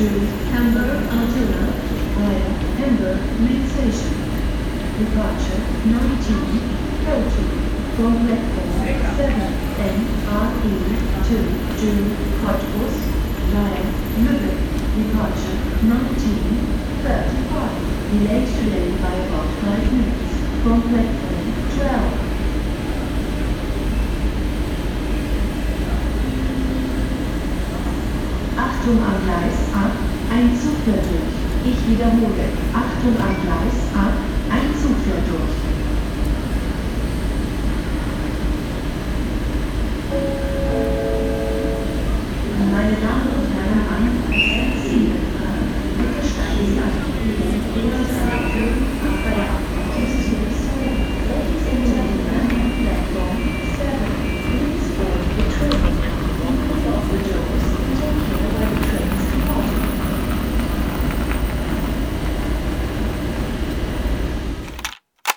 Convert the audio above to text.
Hamburg Altona via Hamburg Main Station. Departure 19, 30, from platform 7 NRE 2 to Cottbus via Lübeck. Departure 19, 35. Delayed today by about 5 minutes from platform Achtung am Gleis ab, ein Zug fährt durch. Ich wiederhole, Achtung am Gleis ab, ein Zug fährt durch. Meine Damen und Herren, an Sie bitte steigen Sie auf. Ab bei der